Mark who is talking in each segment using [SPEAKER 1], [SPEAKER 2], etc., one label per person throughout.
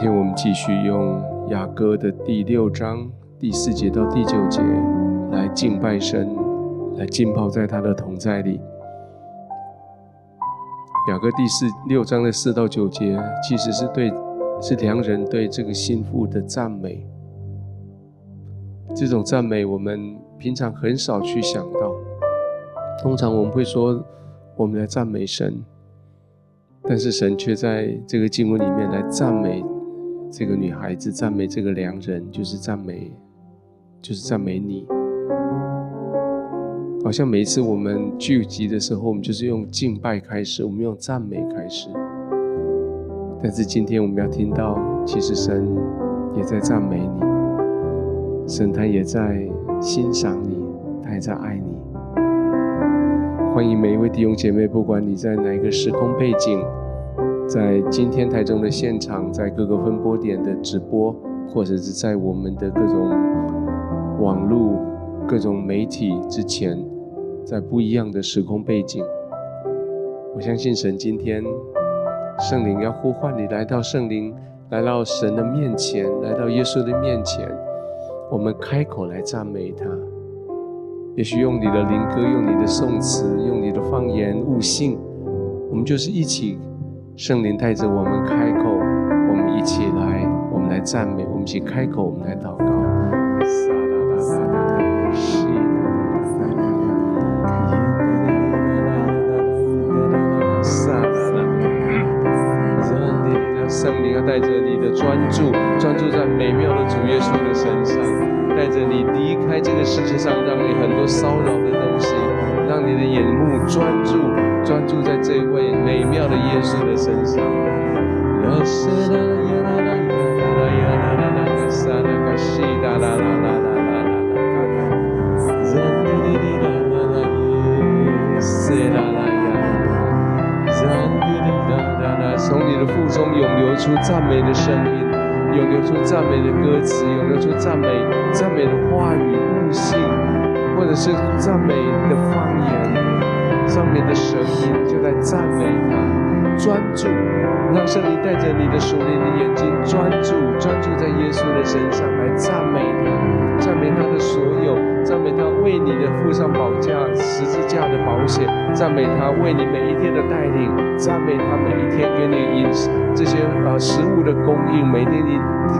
[SPEAKER 1] 今天我们继续用雅歌的第六章第四节到第九节来敬拜神，来浸泡在他的同在里。雅歌第四六章的四到九节，其实是对是良人对这个新妇的赞美。这种赞美我们平常很少去想到，通常我们会说我们来赞美神，但是神却在这个经文里面来赞美。这个女孩子赞美这个良人，就是赞美，就是赞美你。好像每一次我们聚集的时候，我们就是用敬拜开始，我们用赞美开始。但是今天我们要听到，其实神也在赞美你，神他也在欣赏你，他也在爱你。欢迎每一位弟兄姐妹，不管你在哪一个时空背景。在今天台中的现场，在各个分播点的直播，或者是在我们的各种网络、各种媒体之前，在不一样的时空背景，我相信神今天圣灵要呼唤你来到圣灵，来到神的面前，来到耶稣的面前，我们开口来赞美他。也许用你的灵歌，用你的颂词，用你的方言悟性，我们就是一起。圣灵带着我们开口，我们一起来，我们来赞美，我们一起开口，我们来祷告。圣灵要带着你的专注，专注在美妙的主耶稣的身上，带着你离开这个世界上，让你很多骚扰的东西，让你的眼目专注。专注在这身上。从你的腹中涌流出赞美的声音，涌流出赞美的歌词，涌流出赞美赞美的话语、悟性，或者是赞美的方言。上面的声音就在赞美他，专注，让圣灵带着你的属灵的眼睛专注，专注在耶稣的身上来赞美他，赞美他的所有，赞美他为你的付上宝价十字架的保险，赞美他为你每一天的带领，赞美他每一天给你饮食这些呃食物的供应，每天你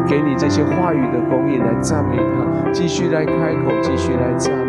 [SPEAKER 1] 给你这些话语的供应来赞美他，继续来开口，继续来赞美。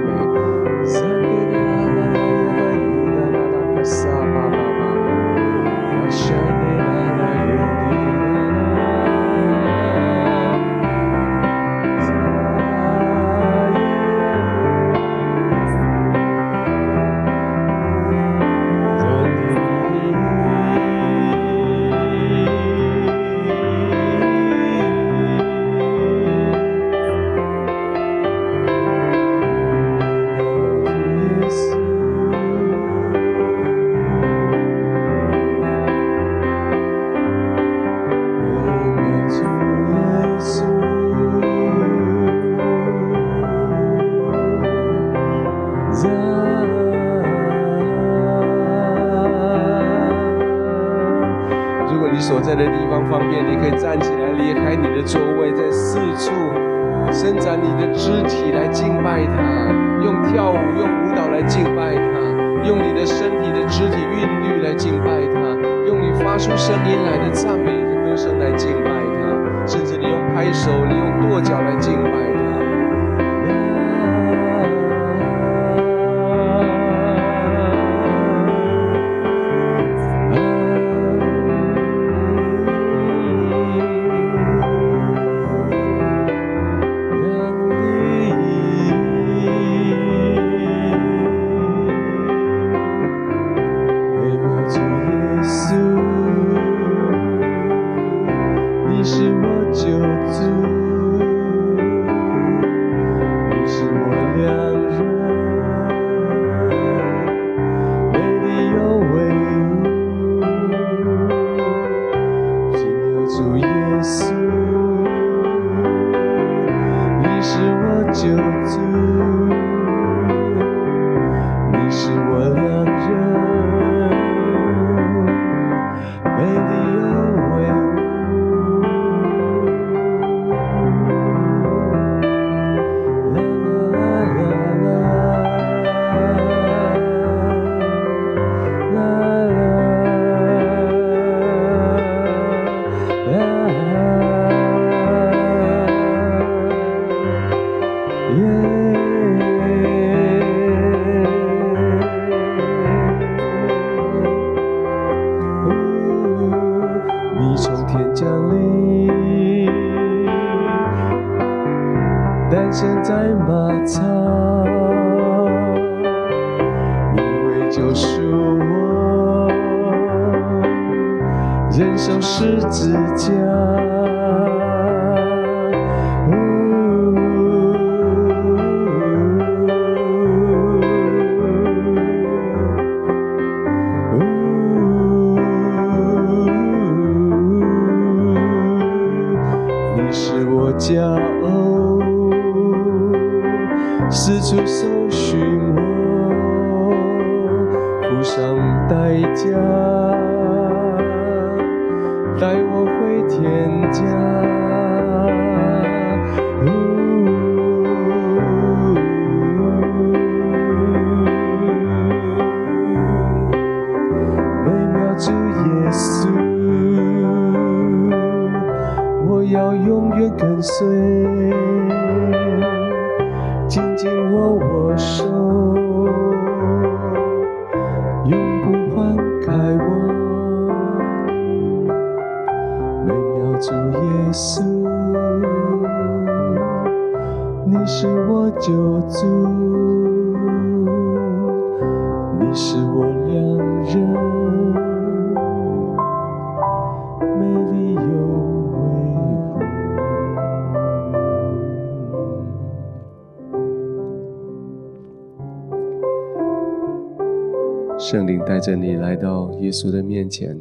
[SPEAKER 1] 圣灵带着你来到耶稣的面前，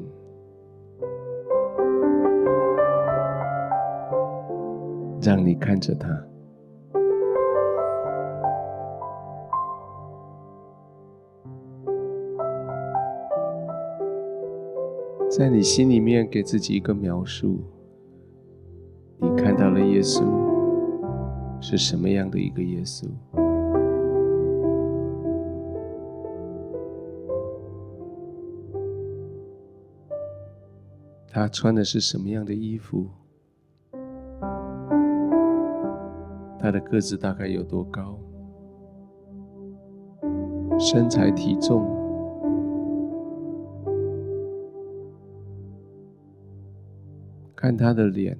[SPEAKER 1] 让你看着他，在你心里面给自己一个描述，你看到了耶稣是什么样的一个耶稣？他穿的是什么样的衣服？他的个子大概有多高？身材体重？看他的脸，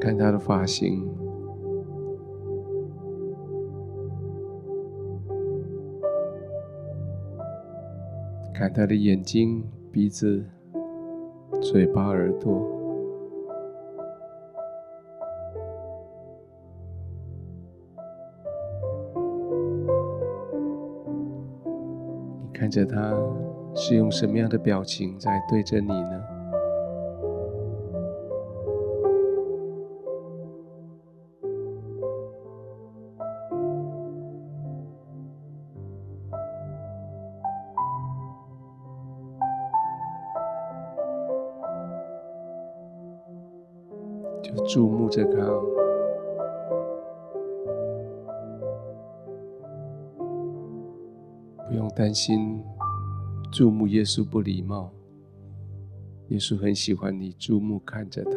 [SPEAKER 1] 看他的发型。看他的眼睛、鼻子、嘴巴、耳朵，你看着他是用什么样的表情在对着你呢？这个，不用担心注目耶稣不礼貌。耶稣很喜欢你注目看着他，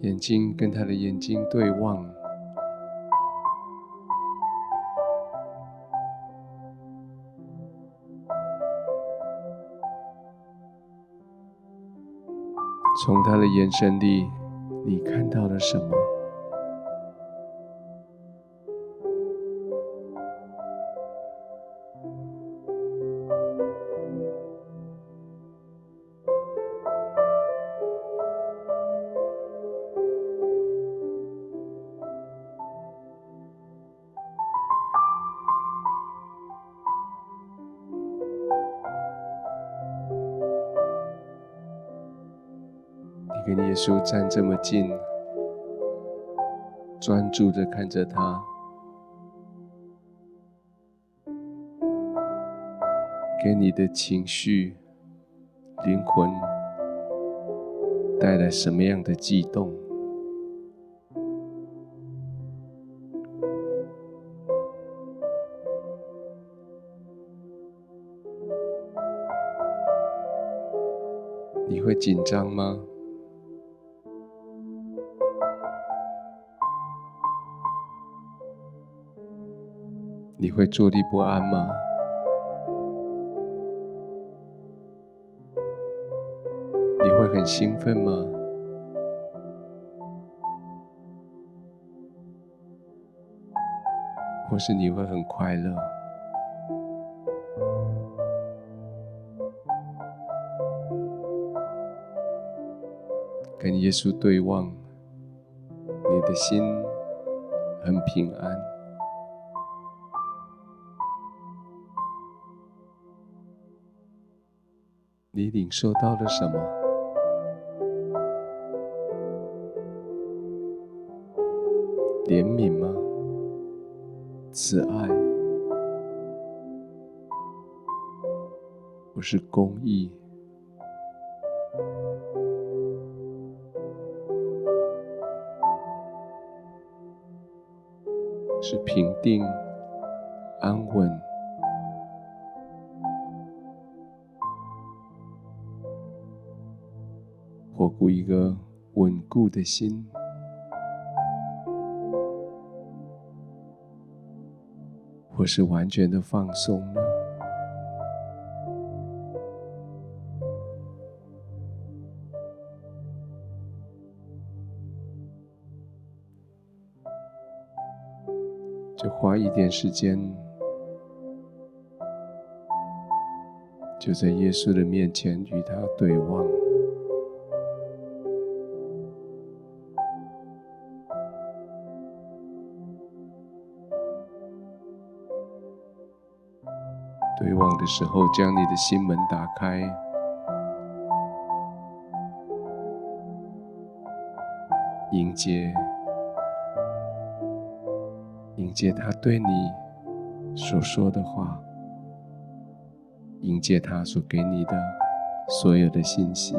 [SPEAKER 1] 眼睛跟他的眼睛对望。从他的眼神里，你看到了什么？耶稣站这么近，专注的看着他，给你的情绪、灵魂带来什么样的悸动？你会紧张吗？你会坐立不安吗？你会很兴奋吗？或是你会很快乐？跟耶稣对望，你的心很平安。你领受到了什么？怜悯吗？慈爱？不是公义？一个稳固的心，或是完全的放松呢？就花一点时间，就在耶稣的面前与他对望。的时候，将你的心门打开，迎接，迎接他对你所说的话，迎接他所给你的所有的信息。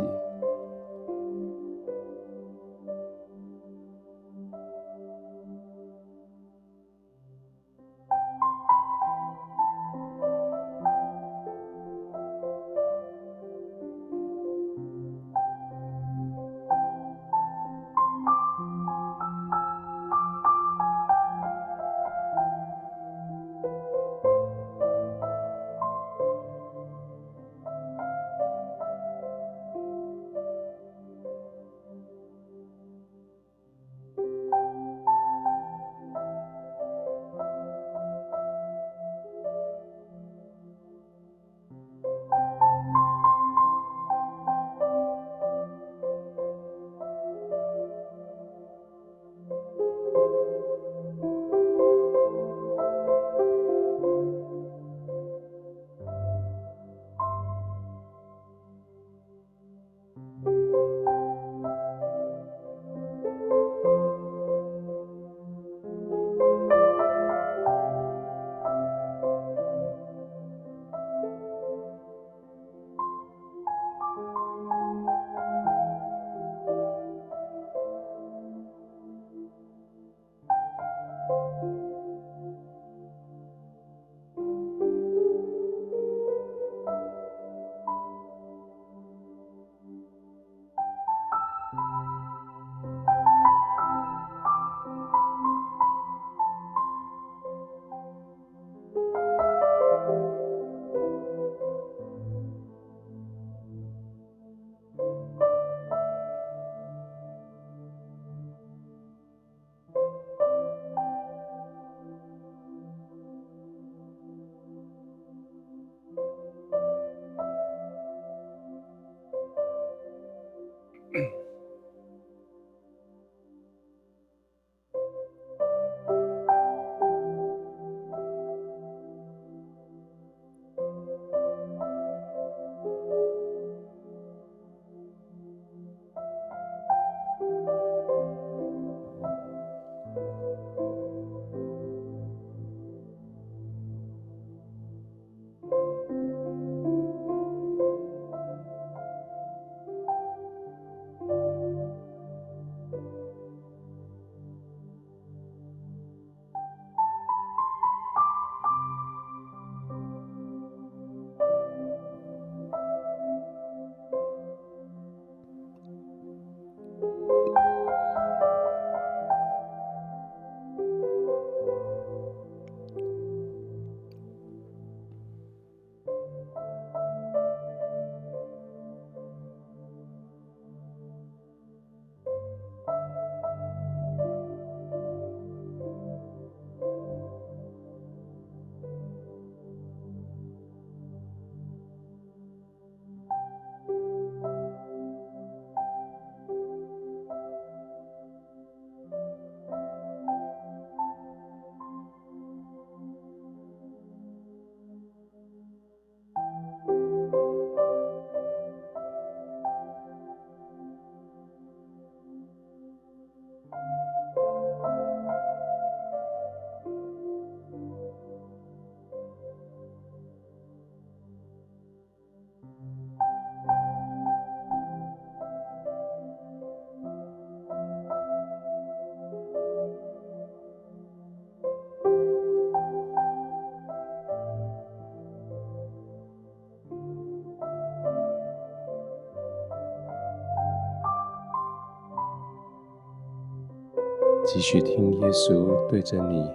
[SPEAKER 1] 继续听耶稣对着你，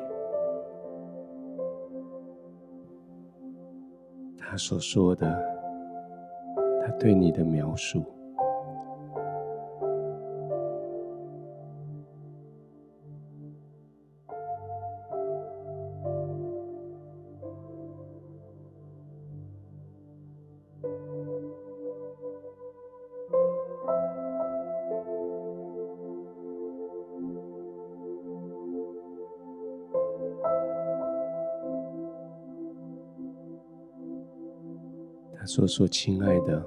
[SPEAKER 1] 他所说的，他对你的描述。说：“，亲爱的，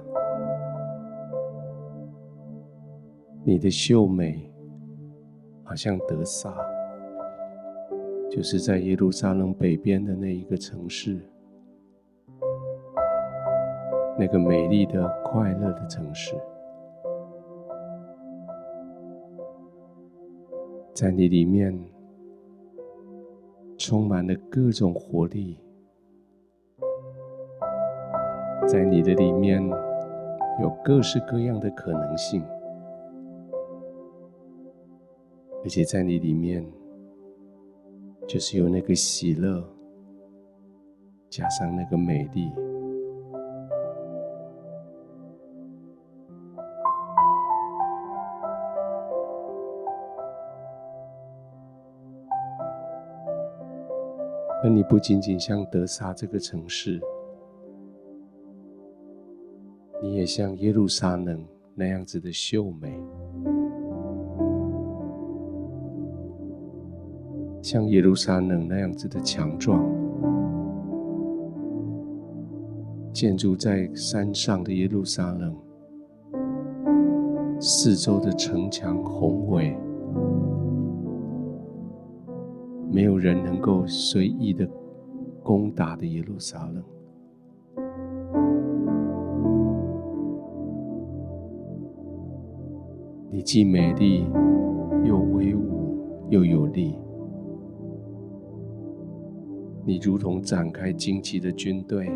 [SPEAKER 1] 你的秀美好像德撒，就是在耶路撒冷北边的那一个城市，那个美丽的、快乐的城市，在你里面充满了各种活力。”在你的里面有各式各样的可能性，而且在你里面就是有那个喜乐，加上那个美丽，而你不仅仅像德萨这个城市。你也像耶路撒冷那样子的秀美，像耶路撒冷那样子的强壮，建筑在山上的耶路撒冷，四周的城墙宏伟，没有人能够随意的攻打的耶路撒冷。既美丽，又威武，又有力。你如同展开旌旗的军队，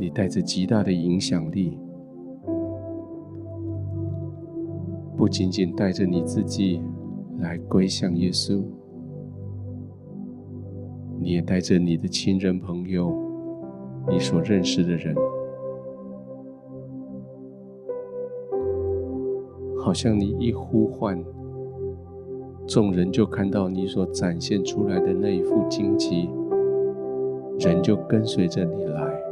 [SPEAKER 1] 你带着极大的影响力，不仅仅带着你自己来归向耶稣，你也带着你的亲人朋友，你所认识的人。好像你一呼唤，众人就看到你所展现出来的那一副荆棘，人就跟随着你来，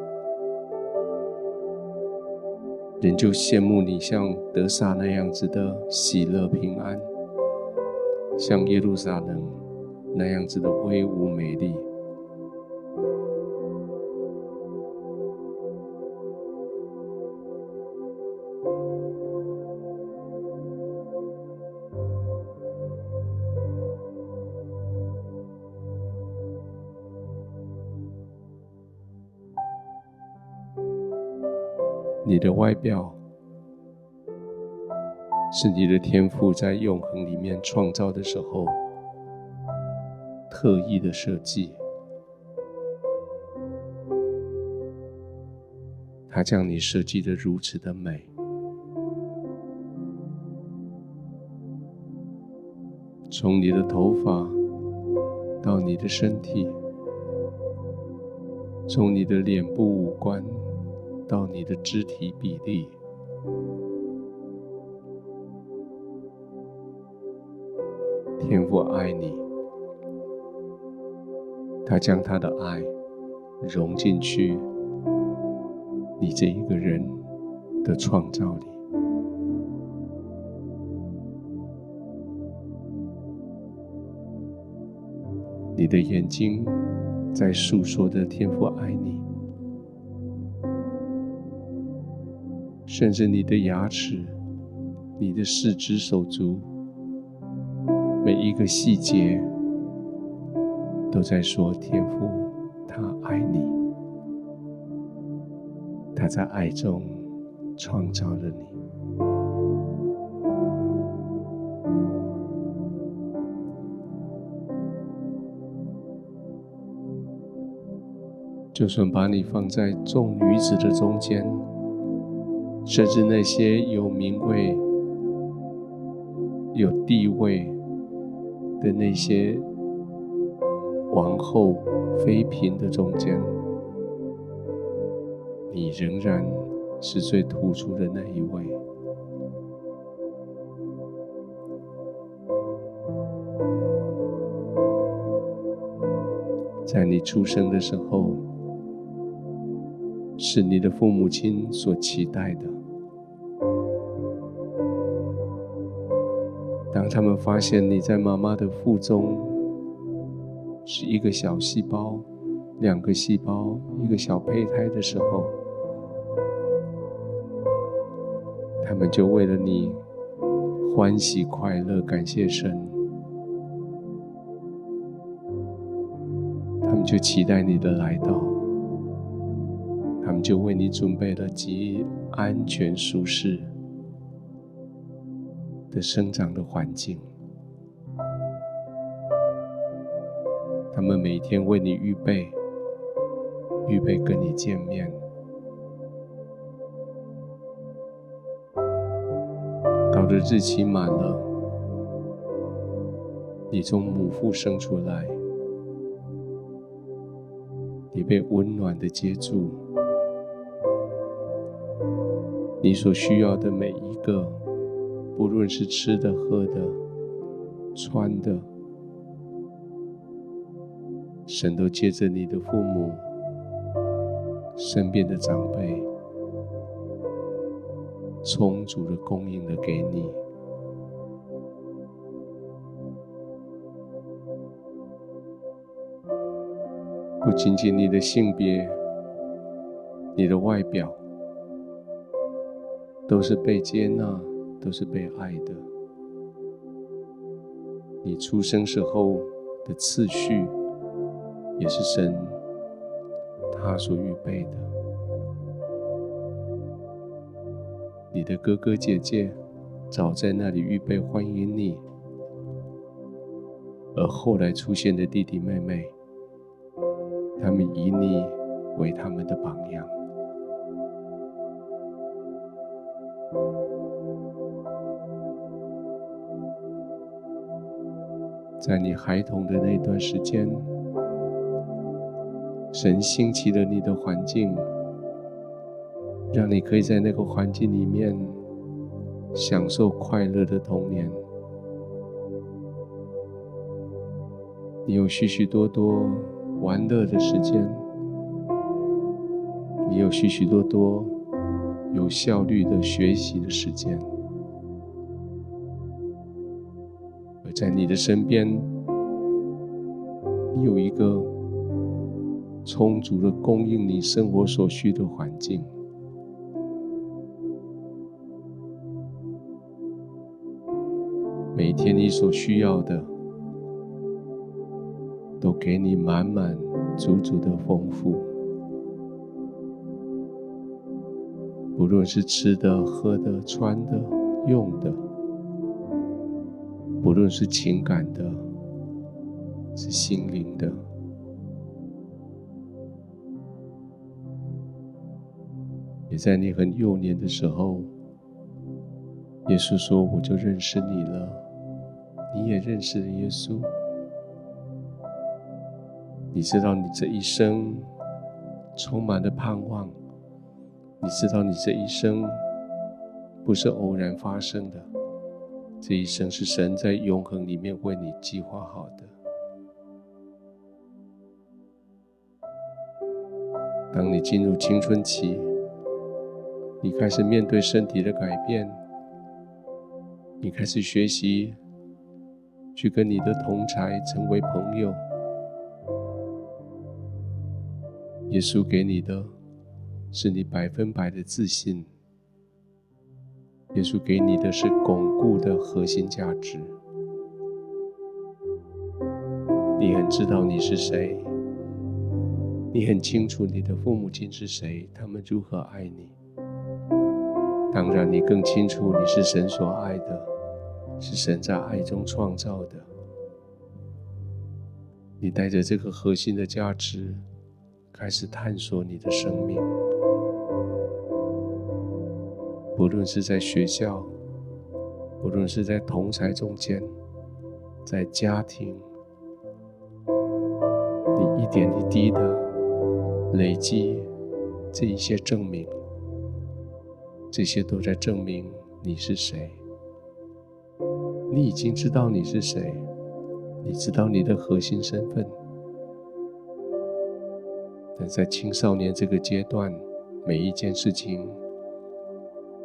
[SPEAKER 1] 人就羡慕你像德萨那样子的喜乐平安，像耶路撒冷那样子的威武美丽。的外表是你的天赋在永恒里面创造的时候特意的设计，他将你设计得如此的美，从你的头发到你的身体，从你的脸部五官。到你的肢体比例，天父爱你，他将他的爱融进去你这一个人的创造里，你的眼睛在诉说着天父爱你。甚至你的牙齿、你的四肢手足，每一个细节都在说天父，他爱你，他在爱中创造了你。就算把你放在众女子的中间。甚至那些有名为有地位的那些王后、妃嫔的中间，你仍然是最突出的那一位。在你出生的时候，是你的父母亲所期待的。他们发现你在妈妈的腹中是一个小细胞、两个细胞、一个小胚胎的时候，他们就为了你欢喜快乐，感谢神。他们就期待你的来到，他们就为你准备了极安全舒适的生长的环境。他们每天为你预备，预备跟你见面。到了日期满了，你从母腹生出来。你被温暖的接住，你所需要的每一个，不论是吃的、喝的、穿的，神都借着你的父母、身边的长辈，充足的供应了给你。不仅仅你的性别、你的外表，都是被接纳，都是被爱的。你出生时候的次序，也是神他所预备的。你的哥哥姐姐早在那里预备欢迎你，而后来出现的弟弟妹妹。他们以你为他们的榜样，在你孩童的那段时间，神兴起了你的环境，让你可以在那个环境里面享受快乐的童年。你有许许多多。玩乐的时间，你有许许多多有效率的学习的时间，在你的身边，你有一个充足的供应你生活所需的环境。每天你所需要的。都给你满满足足的丰富，不论是吃的、喝的、穿的、用的，无论是情感的、是心灵的，也在你很幼年的时候，耶稣说：“我就认识你了，你也认识了耶稣。”你知道，你这一生充满了盼望。你知道，你这一生不是偶然发生的，这一生是神在永恒里面为你计划好的。当你进入青春期，你开始面对身体的改变，你开始学习去跟你的同侪成为朋友。耶稣给你的，是你百分百的自信。耶稣给你的是巩固的核心价值。你很知道你是谁，你很清楚你的父母亲是谁，他们如何爱你。当然，你更清楚你是神所爱的，是神在爱中创造的。你带着这个核心的价值。开始探索你的生命，不论是在学校，不论是在同侪中间，在家庭，你一点一滴的累积这一些证明，这些都在证明你是谁。你已经知道你是谁，你知道你的核心身份。但在青少年这个阶段，每一件事情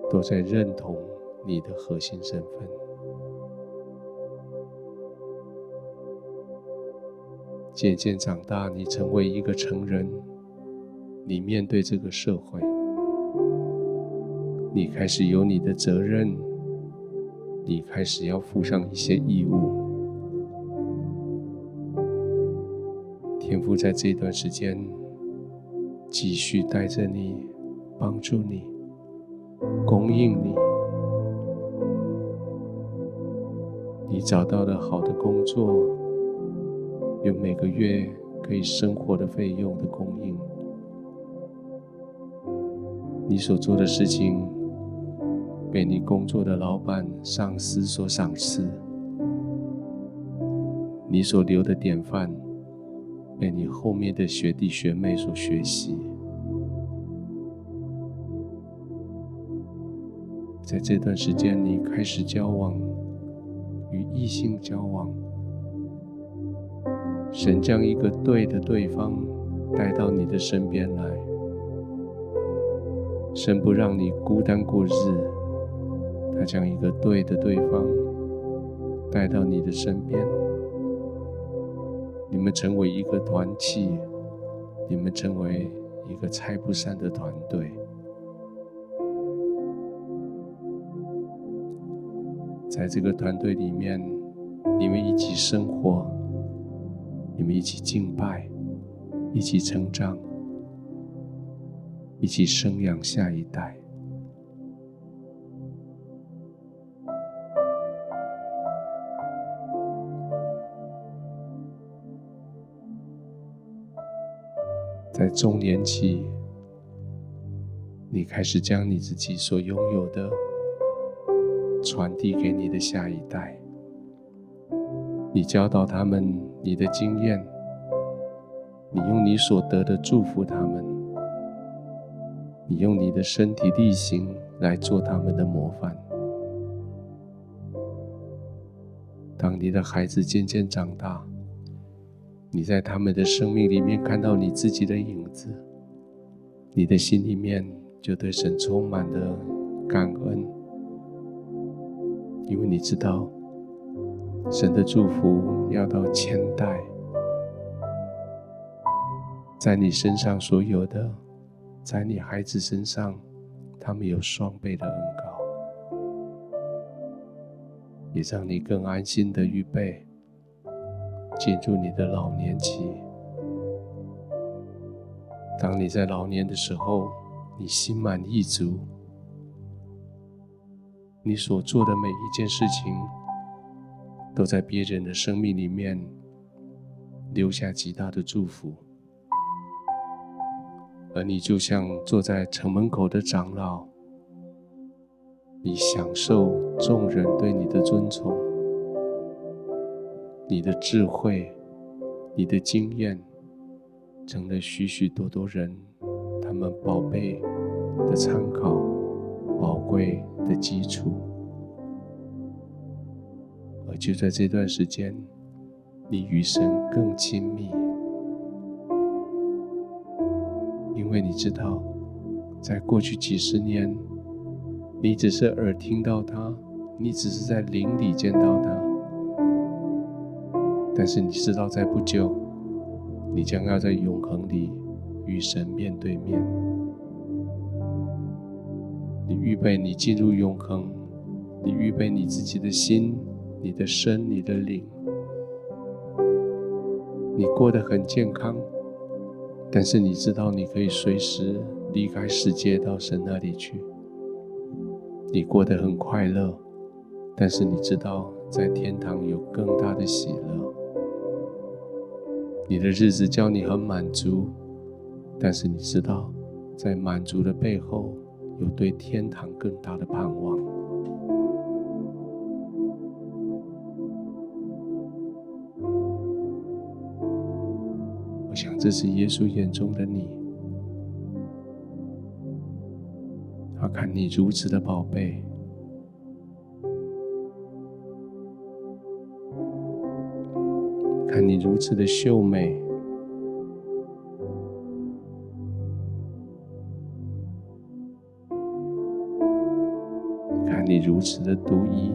[SPEAKER 1] 都在认同你的核心身份。渐渐长大，你成为一个成人，你面对这个社会，你开始有你的责任，你开始要负上一些义务。天父在这段时间继续带着你，帮助你，供应你，你找到了好的工作。有每个月可以生活的费用的供应，你所做的事情被你工作的老板、上司所赏识，你所留的典范被你后面的学弟学妹所学习，在这段时间，你开始交往，与异性交往。神将一个对的对方带到你的身边来，神不让你孤单过日，他将一个对的对方带到你的身边，你们成为一个团契，你们成为一个拆不散的团队，在这个团队里面，你们一起生活。你们一起敬拜，一起成长，一起生养下一代。在中年期，你开始将你自己所拥有的传递给你的下一代。你教导他们你的经验，你用你所得的祝福他们，你用你的身体力行来做他们的模范。当你的孩子渐渐长大，你在他们的生命里面看到你自己的影子，你的心里面就对神充满了感恩，因为你知道。神的祝福要到千代，在你身上所有的，在你孩子身上，他们有双倍的恩膏，也让你更安心的预备进入你的老年期。当你在老年的时候，你心满意足，你所做的每一件事情。都在别人的生命里面留下极大的祝福，而你就像坐在城门口的长老，你享受众人对你的尊崇，你的智慧、你的经验，成了许许多多人他们宝贝的参考、宝贵的基础。而就在这段时间，你与神更亲密，因为你知道，在过去几十年，你只是耳听到他，你只是在灵里见到他，但是你知道，在不久，你将要在永恒里与神面对面。你预备你进入永恒，你预备你自己的心。你的身，你的灵，你过得很健康，但是你知道你可以随时离开世界到神那里去。你过得很快乐，但是你知道在天堂有更大的喜乐。你的日子叫你很满足，但是你知道在满足的背后有对天堂更大的盼望。我想这是耶稣眼中的你他看你如此的宝贝看你如此的秀美。如此的独一，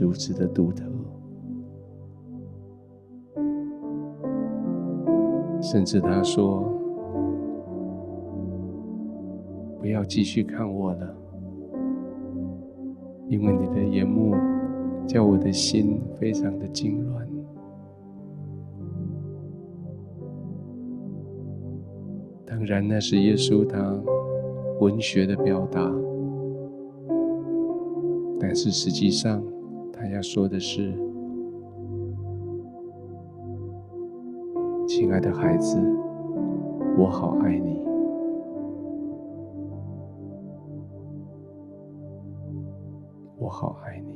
[SPEAKER 1] 如此的独特。甚至他说：“不要继续看我了，因为你的眼目叫我的心非常的惊乱。”当然，那是耶稣他文学的表达，但是实际上他要说的是。亲爱的孩子，我好爱你，我好爱你。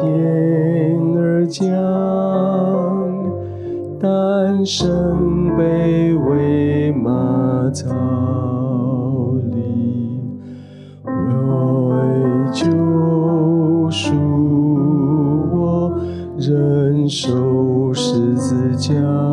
[SPEAKER 1] 天而降，诞生卑微马槽里，为救赎我，忍受十字架。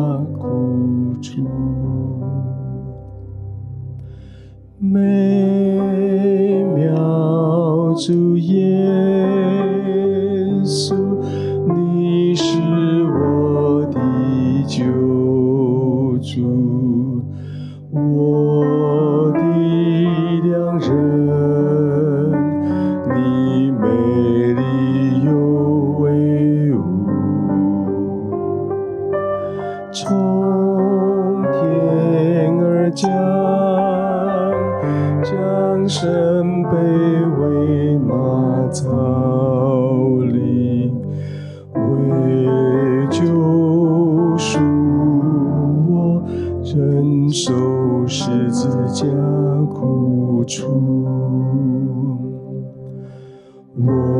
[SPEAKER 1] 耶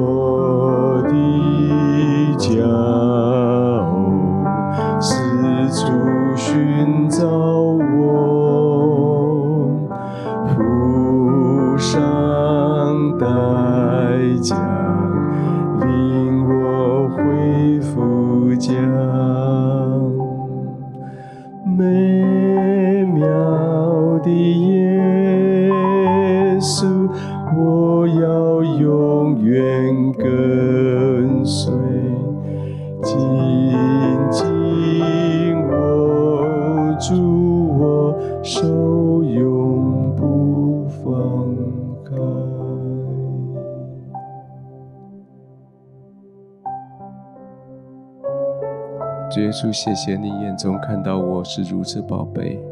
[SPEAKER 1] 稣，谢谢你眼中看到我是如此宝贝。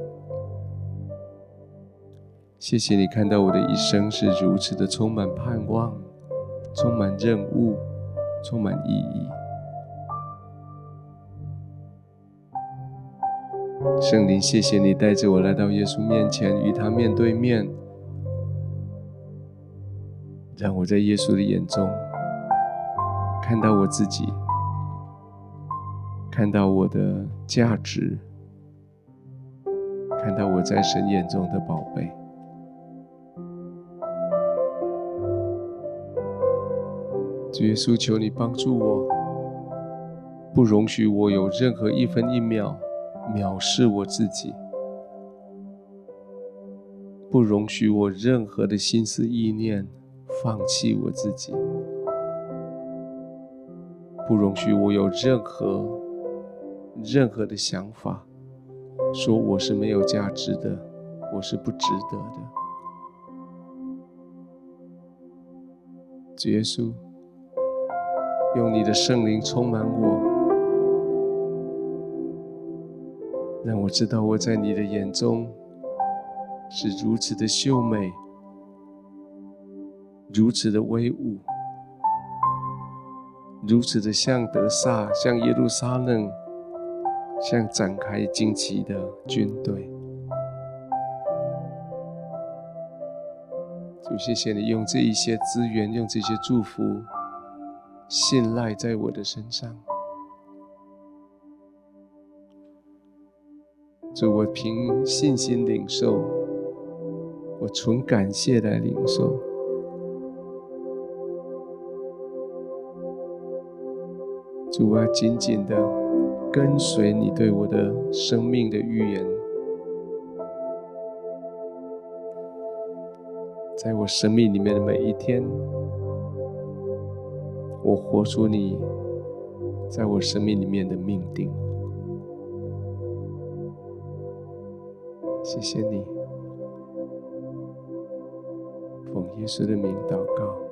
[SPEAKER 1] 谢谢你看到我的一生是如此的充满盼望，充满任务，充满意义。圣灵，谢谢你带着我来到耶稣面前，与他面对面，让我在耶稣的眼中看到我自己。看到我的价值，看到我在神眼中的宝贝。主耶稣，求你帮助我，不容许我有任何一分一秒藐视我自己，不容许我任何的心思意念放弃我自己。不容许我有任何任何的想法，说我是没有价值的，我是不值得的。主耶稣，用你的圣灵充满我，让我知道我在你的眼中是如此的秀美，如此的威武，如此的像德撒，像耶路撒冷，像展开旌旗的军队。主，谢谢你用这一些资源，用这些祝福，信赖在我的身上。主，我凭信心领受，我存感谢来领受。主啊，紧紧的跟随你对我的生命的预言。在我生命里面的每一天，我活出你在我生命里面的命定。谢谢你，奉耶稣的名祷告。